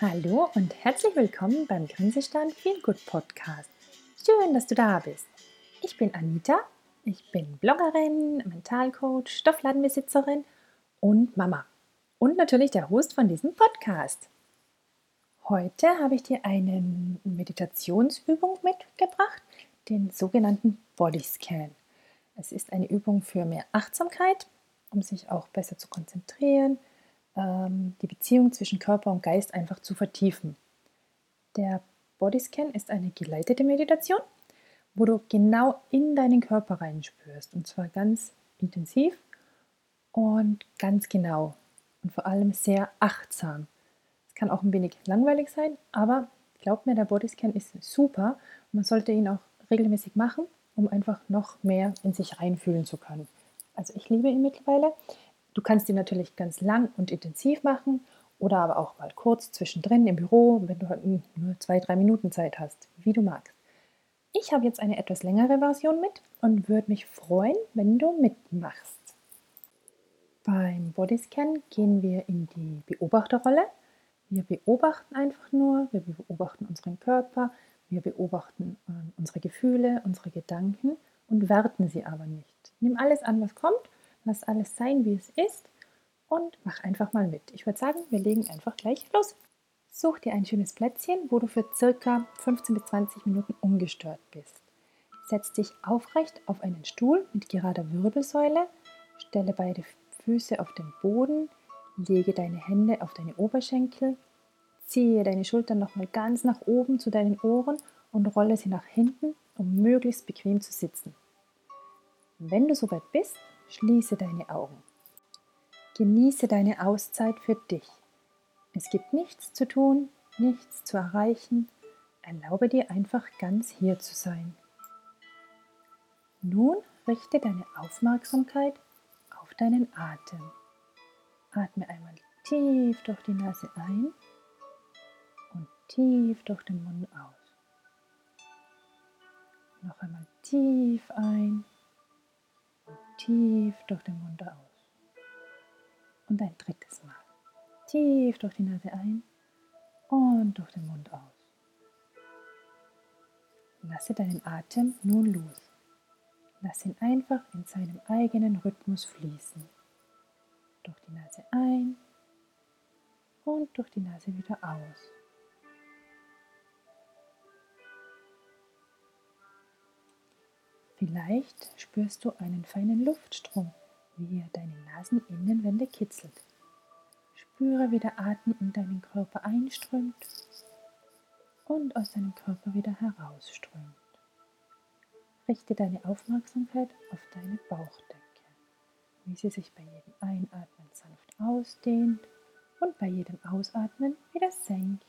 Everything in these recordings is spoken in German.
Hallo und herzlich willkommen beim Grinsestand Feel Good Podcast. Schön, dass du da bist. Ich bin Anita, ich bin Bloggerin, Mentalcoach, Stoffladenbesitzerin und Mama. Und natürlich der Host von diesem Podcast. Heute habe ich dir eine Meditationsübung mitgebracht, den sogenannten Bodyscan. Es ist eine Übung für mehr Achtsamkeit, um sich auch besser zu konzentrieren, die Beziehung zwischen Körper und Geist einfach zu vertiefen. Der Bodyscan ist eine geleitete Meditation, wo du genau in deinen Körper reinspürst und zwar ganz intensiv und ganz genau und vor allem sehr achtsam. Es kann auch ein wenig langweilig sein, aber glaub mir, der Bodyscan ist super man sollte ihn auch regelmäßig machen, um einfach noch mehr in sich reinfühlen zu können. Also ich liebe ihn mittlerweile. Du kannst ihn natürlich ganz lang und intensiv machen oder aber auch mal kurz zwischendrin im Büro, wenn du halt nur zwei, drei Minuten Zeit hast, wie du magst. Ich habe jetzt eine etwas längere Version mit und würde mich freuen, wenn du mitmachst. Beim Bodyscan gehen wir in die Beobachterrolle. Wir beobachten einfach nur, wir beobachten unseren Körper, wir beobachten äh, unsere Gefühle, unsere Gedanken und werten sie aber nicht. Nimm alles an, was kommt Lass alles sein, wie es ist und mach einfach mal mit. Ich würde sagen, wir legen einfach gleich los. Such dir ein schönes Plätzchen, wo du für circa 15 bis 20 Minuten ungestört bist. Setz dich aufrecht auf einen Stuhl mit gerader Wirbelsäule, stelle beide Füße auf den Boden, lege deine Hände auf deine Oberschenkel, ziehe deine Schultern nochmal ganz nach oben zu deinen Ohren und rolle sie nach hinten, um möglichst bequem zu sitzen. Wenn du soweit bist, Schließe deine Augen. Genieße deine Auszeit für dich. Es gibt nichts zu tun, nichts zu erreichen. Erlaube dir einfach ganz hier zu sein. Nun richte deine Aufmerksamkeit auf deinen Atem. Atme einmal tief durch die Nase ein und tief durch den Mund aus. Noch einmal tief ein tief durch den Mund aus. Und ein drittes Mal. Tief durch die Nase ein und durch den Mund aus. Lasse deinen Atem nun los. Lass ihn einfach in seinem eigenen Rhythmus fließen. Durch die Nase ein und durch die Nase wieder aus. Vielleicht spürst du einen feinen Luftstrom, wie er deine Naseninnenwände kitzelt. Spüre, wie der Atem in deinen Körper einströmt und aus deinem Körper wieder herausströmt. Richte deine Aufmerksamkeit auf deine Bauchdecke, wie sie sich bei jedem Einatmen sanft ausdehnt und bei jedem Ausatmen wieder senkt.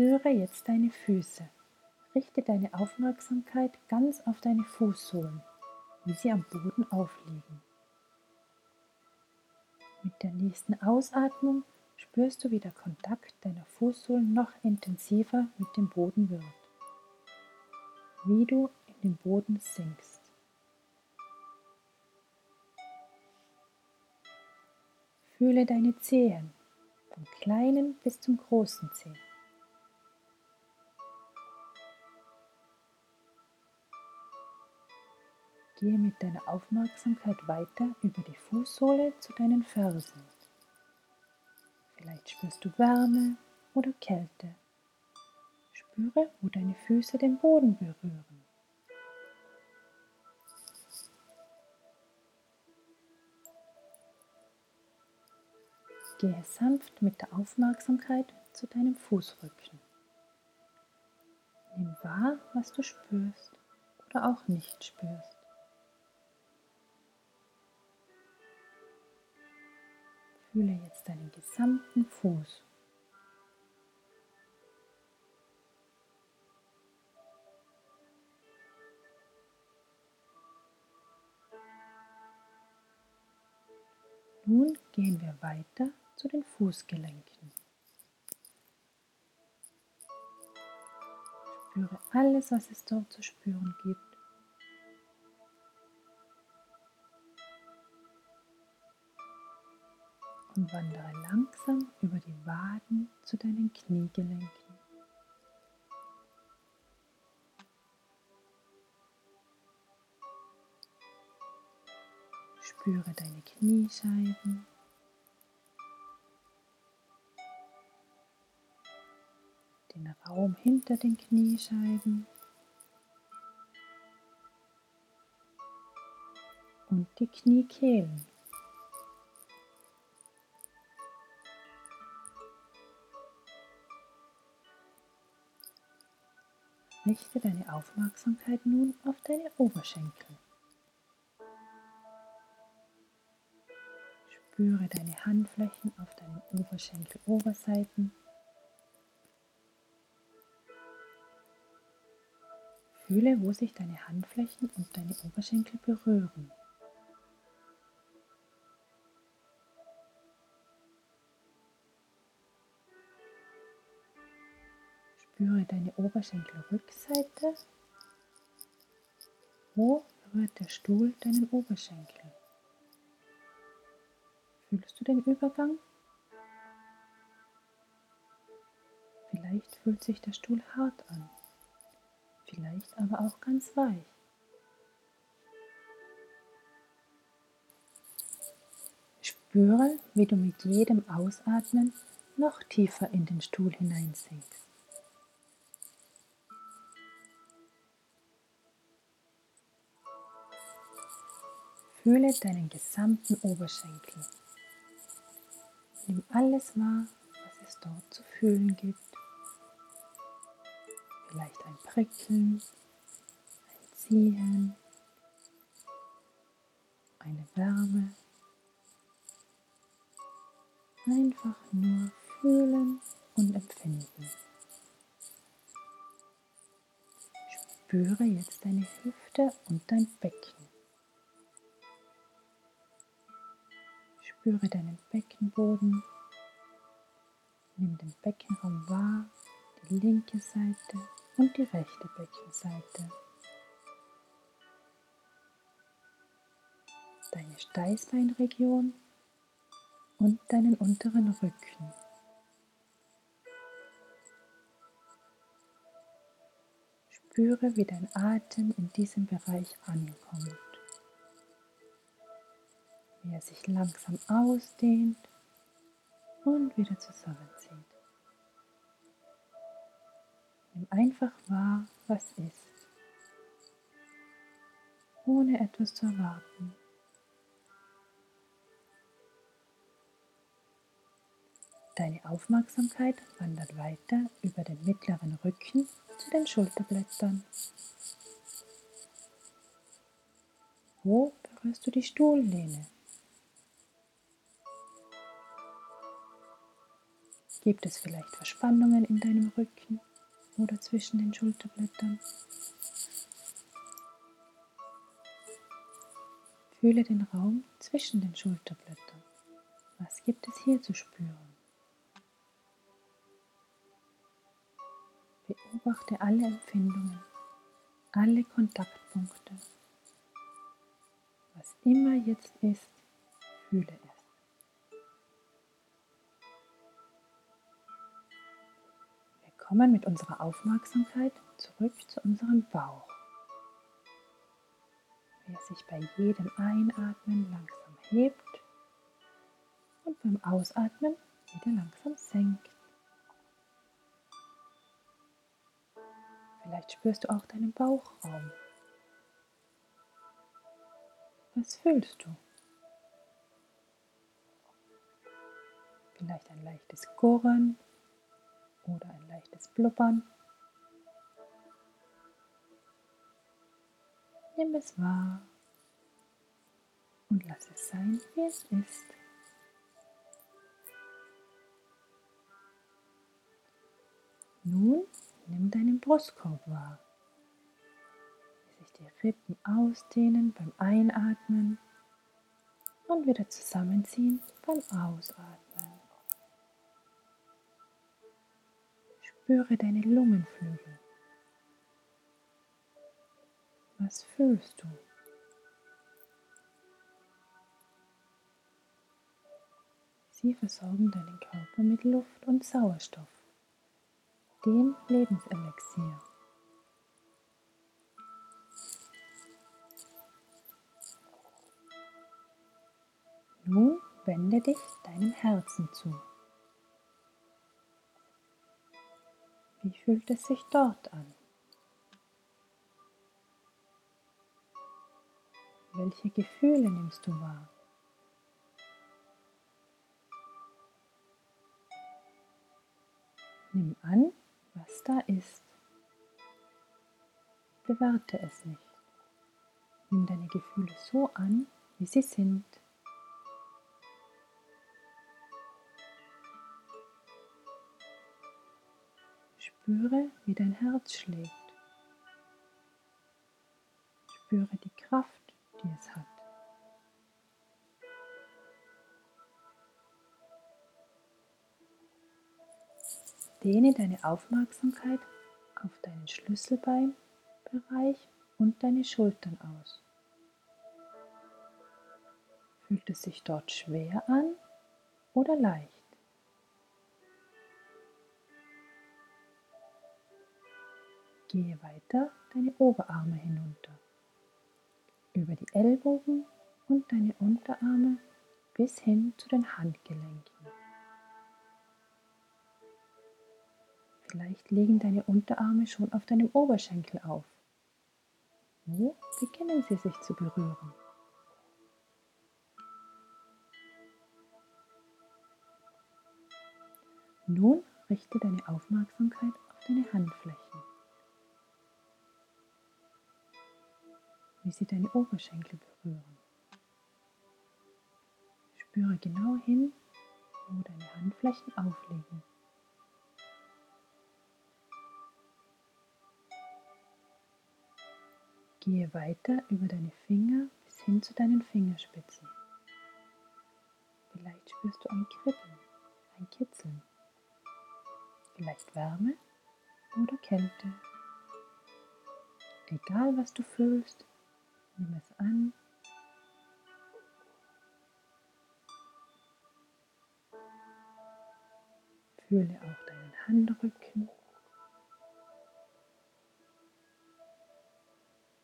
Spüre jetzt deine Füße. Richte deine Aufmerksamkeit ganz auf deine Fußsohlen, wie sie am Boden aufliegen. Mit der nächsten Ausatmung spürst du, wie der Kontakt deiner Fußsohlen noch intensiver mit dem Boden wird. Wie du in den Boden sinkst. Fühle deine Zehen, vom kleinen bis zum großen Zeh. Gehe mit deiner Aufmerksamkeit weiter über die Fußsohle zu deinen Fersen. Vielleicht spürst du Wärme oder Kälte. Spüre, wo deine Füße den Boden berühren. Gehe sanft mit der Aufmerksamkeit zu deinem Fußrücken. Nimm wahr, was du spürst oder auch nicht spürst. Fühle jetzt deinen gesamten Fuß. Nun gehen wir weiter zu den Fußgelenken. Spüre alles, was es dort zu spüren gibt. Und wandere langsam über die Waden zu deinen Kniegelenken. Spüre deine Kniescheiben. Den Raum hinter den Kniescheiben. Und die Kniekehlen. Richte deine Aufmerksamkeit nun auf deine Oberschenkel. Spüre deine Handflächen auf deinen Oberschenkel-Oberseiten. Fühle, wo sich deine Handflächen und deine Oberschenkel berühren. Spüre deine Oberschenkelrückseite. Wo berührt der Stuhl deinen Oberschenkel? Fühlst du den Übergang? Vielleicht fühlt sich der Stuhl hart an, vielleicht aber auch ganz weich. Spüre, wie du mit jedem Ausatmen noch tiefer in den Stuhl hineinsinkst. Fühle deinen gesamten Oberschenkel. Nimm alles wahr, was es dort zu fühlen gibt. Vielleicht ein Prickeln, ein Ziehen, eine Wärme. Einfach nur fühlen und empfinden. Spüre jetzt deine Hüfte und dein Becken. Spüre deinen Beckenboden. Nimm den Beckenraum wahr, die linke Seite und die rechte Beckenseite. Deine Steißbeinregion und deinen unteren Rücken. Spüre, wie dein Atem in diesem Bereich ankommt wie er sich langsam ausdehnt und wieder zusammenzieht. Nimm einfach wahr, was ist, ohne etwas zu erwarten. Deine Aufmerksamkeit wandert weiter über den mittleren Rücken zu den Schulterblättern. Wo berührst du die Stuhllehne? Gibt es vielleicht Verspannungen in deinem Rücken oder zwischen den Schulterblättern? Fühle den Raum zwischen den Schulterblättern. Was gibt es hier zu spüren? Beobachte alle Empfindungen, alle Kontaktpunkte. Was immer jetzt ist, fühle es. Kommen mit unserer Aufmerksamkeit zurück zu unserem Bauch, wie er sich bei jedem Einatmen langsam hebt und beim Ausatmen wieder langsam senkt. Vielleicht spürst du auch deinen Bauchraum. Was fühlst du? Vielleicht ein leichtes Gurren oder ein leichtes Blubbern. Nimm es wahr und lass es sein, wie es ist. Nun nimm deinen Brustkorb wahr, wie sich die Rippen ausdehnen beim Einatmen und wieder zusammenziehen beim Ausatmen. Spüre deine Lungenflügel. Was fühlst du? Sie versorgen deinen Körper mit Luft und Sauerstoff, dem Lebenselixier. Nun wende dich deinem Herzen zu. Wie fühlt es sich dort an? Welche Gefühle nimmst du wahr? Nimm an, was da ist. Bewerte es nicht. Nimm deine Gefühle so an, wie sie sind. Spüre, wie dein Herz schlägt. Spüre die Kraft, die es hat. Dehne deine Aufmerksamkeit auf deinen Schlüsselbeinbereich und deine Schultern aus. Fühlt es sich dort schwer an oder leicht? Gehe weiter deine Oberarme hinunter, über die Ellbogen und deine Unterarme bis hin zu den Handgelenken. Vielleicht liegen deine Unterarme schon auf deinem Oberschenkel auf. Wo beginnen sie sich zu berühren? Nun richte deine Aufmerksamkeit auf deine Handflächen. Wie sie deine Oberschenkel berühren. Spüre genau hin, wo deine Handflächen aufliegen. Gehe weiter über deine Finger bis hin zu deinen Fingerspitzen. Vielleicht spürst du ein Kribbeln, ein Kitzeln. Vielleicht Wärme oder Kälte. Egal was du fühlst, nimm es an. Fühle auch deinen Handrücken.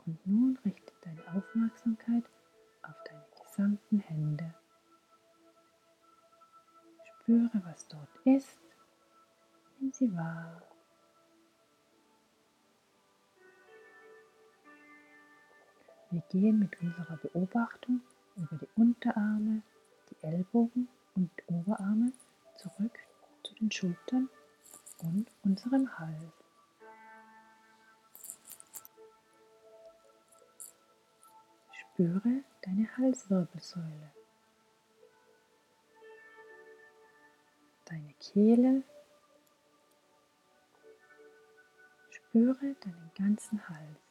Und nun richte deine Aufmerksamkeit auf deine gesamten Hände. Spüre, was dort ist. Nimm sie wahr. Wir gehen mit unserer Beobachtung über die Unterarme, die Ellbogen und Oberarme zurück zu den Schultern und unserem Hals. Spüre deine Halswirbelsäule, deine Kehle. Spüre deinen ganzen Hals.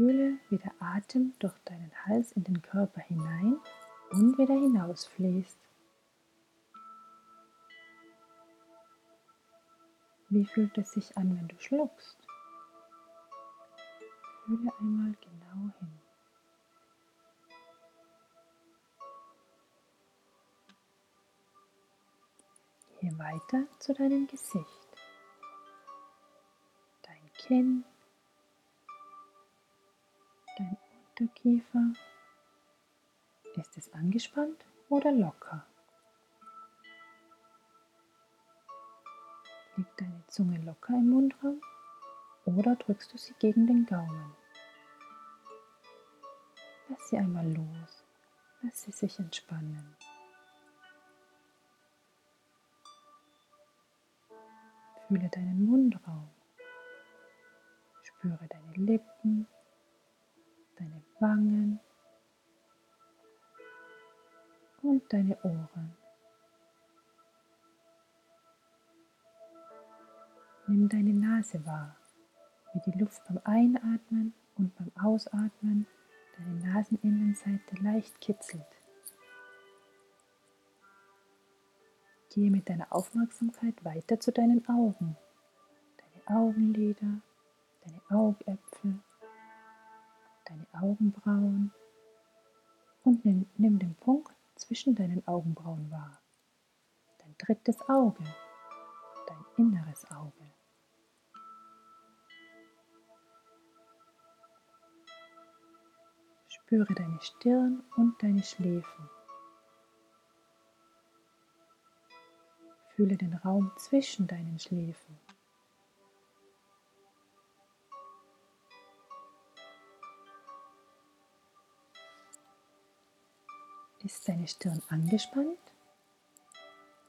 Fühle, wie der Atem durch deinen Hals in den Körper hinein und wieder hinausfließt. Wie fühlt es sich an, wenn du schluckst? Fühle einmal genau hin. Gehe weiter zu deinem Gesicht. Dein Kinn, dein Unterkiefer. Ist es angespannt oder locker? Liegt deine Zunge locker im Mundraum oder drückst du sie gegen den Gaumen? Lass sie einmal los. Lass sie sich entspannen. Fühle deinen Mundraum. Spüre deine Lippen, deine Wangen und deine Ohren. Nimm deine Nase wahr, wie die Luft beim Einatmen und beim Ausatmen deine Naseninnenseite leicht kitzelt. Gehe mit deiner Aufmerksamkeit weiter zu deinen Augen, deine Augenlider, deine Augäpfel, deine Augenbrauen und nimm, den Punkt zwischen deinen Augenbrauen wahr. Dein drittes Auge, dein inneres Auge. Spüre deine Stirn und deine Schläfen. Fühle den Raum zwischen deinen Schläfen. Ist deine Stirn angespannt?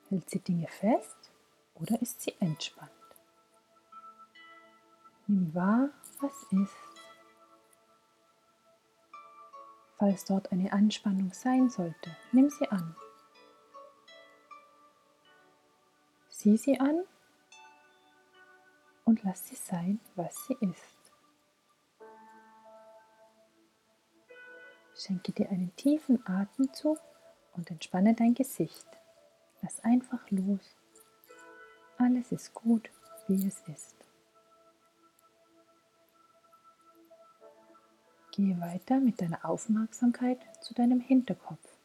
Hält sie Dinge fest oder ist sie entspannt? Nimm wahr, was ist. Falls dort eine Anspannung sein sollte, nimm sie an. Sieh sie an und lass sie sein, was sie ist. Schenke dir einen tiefen Atemzug und entspanne dein Gesicht. Lass einfach los. Alles ist gut, wie es ist. Gehe weiter mit deiner Aufmerksamkeit zu deinem Hinterkopf.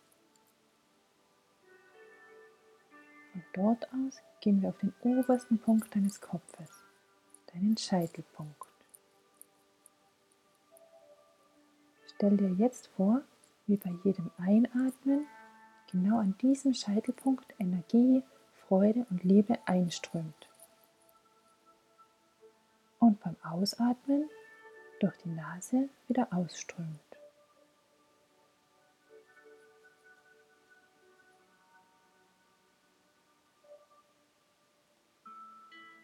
Von dort aus gehen wir auf den obersten Punkt deines Kopfes, deinen Scheitelpunkt. Stell dir jetzt vor, wie bei jedem Einatmen genau an diesem Scheitelpunkt Energie, Freude und Liebe einströmt. Und beim Ausatmen durch die Nase wieder ausströmt.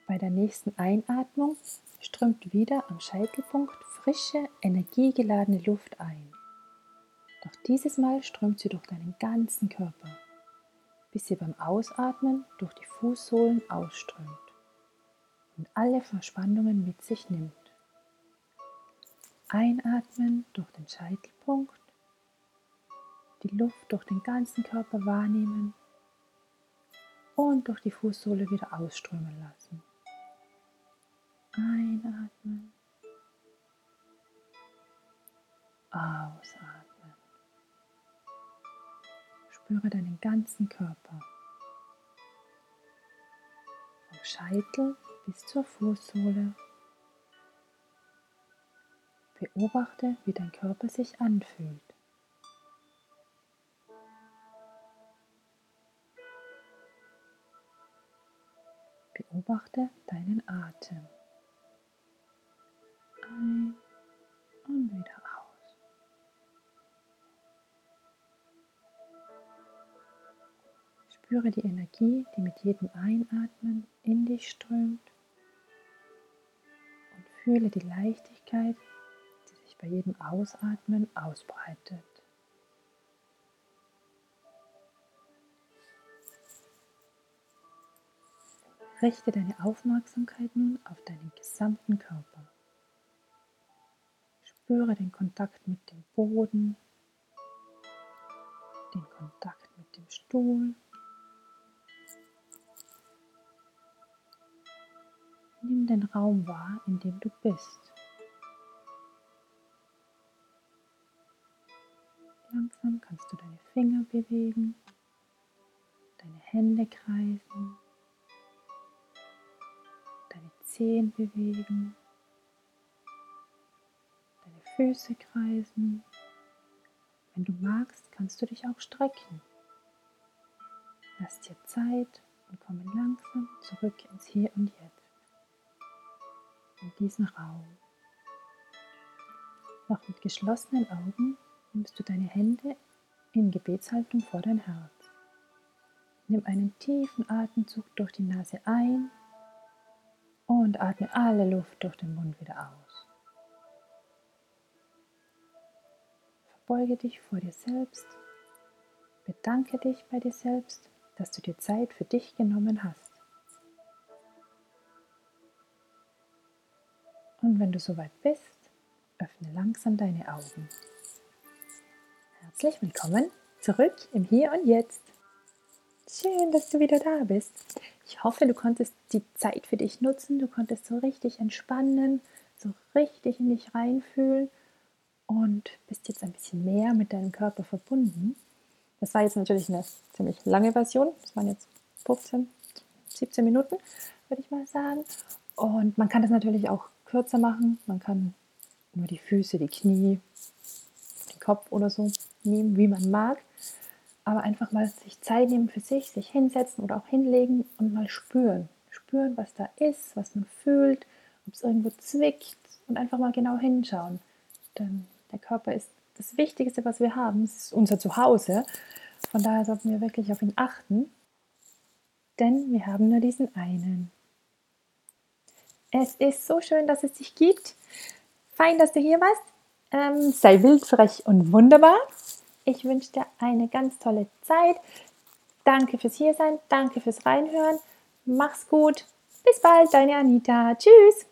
Bei der nächsten Einatmung strömt wieder am Scheitelpunkt frische, energiegeladene Luft ein. Doch dieses Mal strömt sie durch deinen ganzen Körper, bis sie beim Ausatmen durch die Fußsohlen ausströmt und alle Verspannungen mit sich nimmt. Einatmen durch den Scheitelpunkt, die Luft durch den ganzen Körper wahrnehmen und durch die Fußsohle wieder ausströmen lassen. Einatmen. Ausatmen. Spüre deinen ganzen Körper. Vom Scheitel bis zur Fußsohle. Beobachte, wie dein Körper sich anfühlt. Beobachte deinen Atem ein und wieder aus. Spüre die Energie, die mit jedem Einatmen in dich strömt und fühle die Leichtigkeit, die sich bei jedem Ausatmen ausbreitet. Richte deine Aufmerksamkeit nun auf deinen gesamten Körper. Spüre den Kontakt mit dem Boden, den Kontakt mit dem Stuhl. Nimm den Raum wahr, in dem du bist. Langsam kannst du deine Finger bewegen, deine Hände kreisen, deine Zehen bewegen. Füße kreisen. Wenn du magst, kannst du dich auch strecken. Lass dir Zeit und komme langsam zurück ins Hier und Jetzt, in diesen Raum. Noch mit geschlossenen Augen nimmst du deine Hände in Gebetshaltung vor dein Herz. Nimm einen tiefen Atemzug durch die Nase ein und atme alle Luft durch den Mund wieder aus. Verbeuge dich vor dir selbst. Bedanke dich bei dir selbst, dass du dir Zeit für dich genommen hast. Und wenn du soweit bist, öffne langsam deine Augen. Herzlich willkommen zurück im Hier und Jetzt. Schön, dass du wieder da bist. Ich hoffe, du konntest die Zeit für dich nutzen, du konntest so richtig entspannen, so richtig in dich reinfühlen und bist jetzt ein bisschen mehr mit deinem Körper verbunden. Das war jetzt natürlich eine ziemlich lange Version. Das waren jetzt 15, 17 Minuten, würde ich mal sagen. Und man kann das natürlich auch kürzer machen. Man kann nur die Füße, die Knie, den Kopf oder so nehmen, wie man mag. Aber einfach mal sich Zeit nehmen für sich, sich hinsetzen oder auch hinlegen und mal spüren. Spüren, was da ist, was man fühlt, ob es irgendwo zwickt und einfach mal genau hinschauen. Denn der Körper ist das Wichtigste, was wir haben. Es ist unser Zuhause. Von daher sollten wir wirklich auf ihn achten. Denn wir haben nur diesen einen. Es ist so schön, dass es dich gibt. Fein, dass du hier warst. Ähm, sei wild, frech und wunderbar. Ich wünsche dir eine ganz tolle Zeit. Danke fürs Hiersein, danke fürs Reinhören. Mach's gut. Bis bald, deine Anita. Tschüss.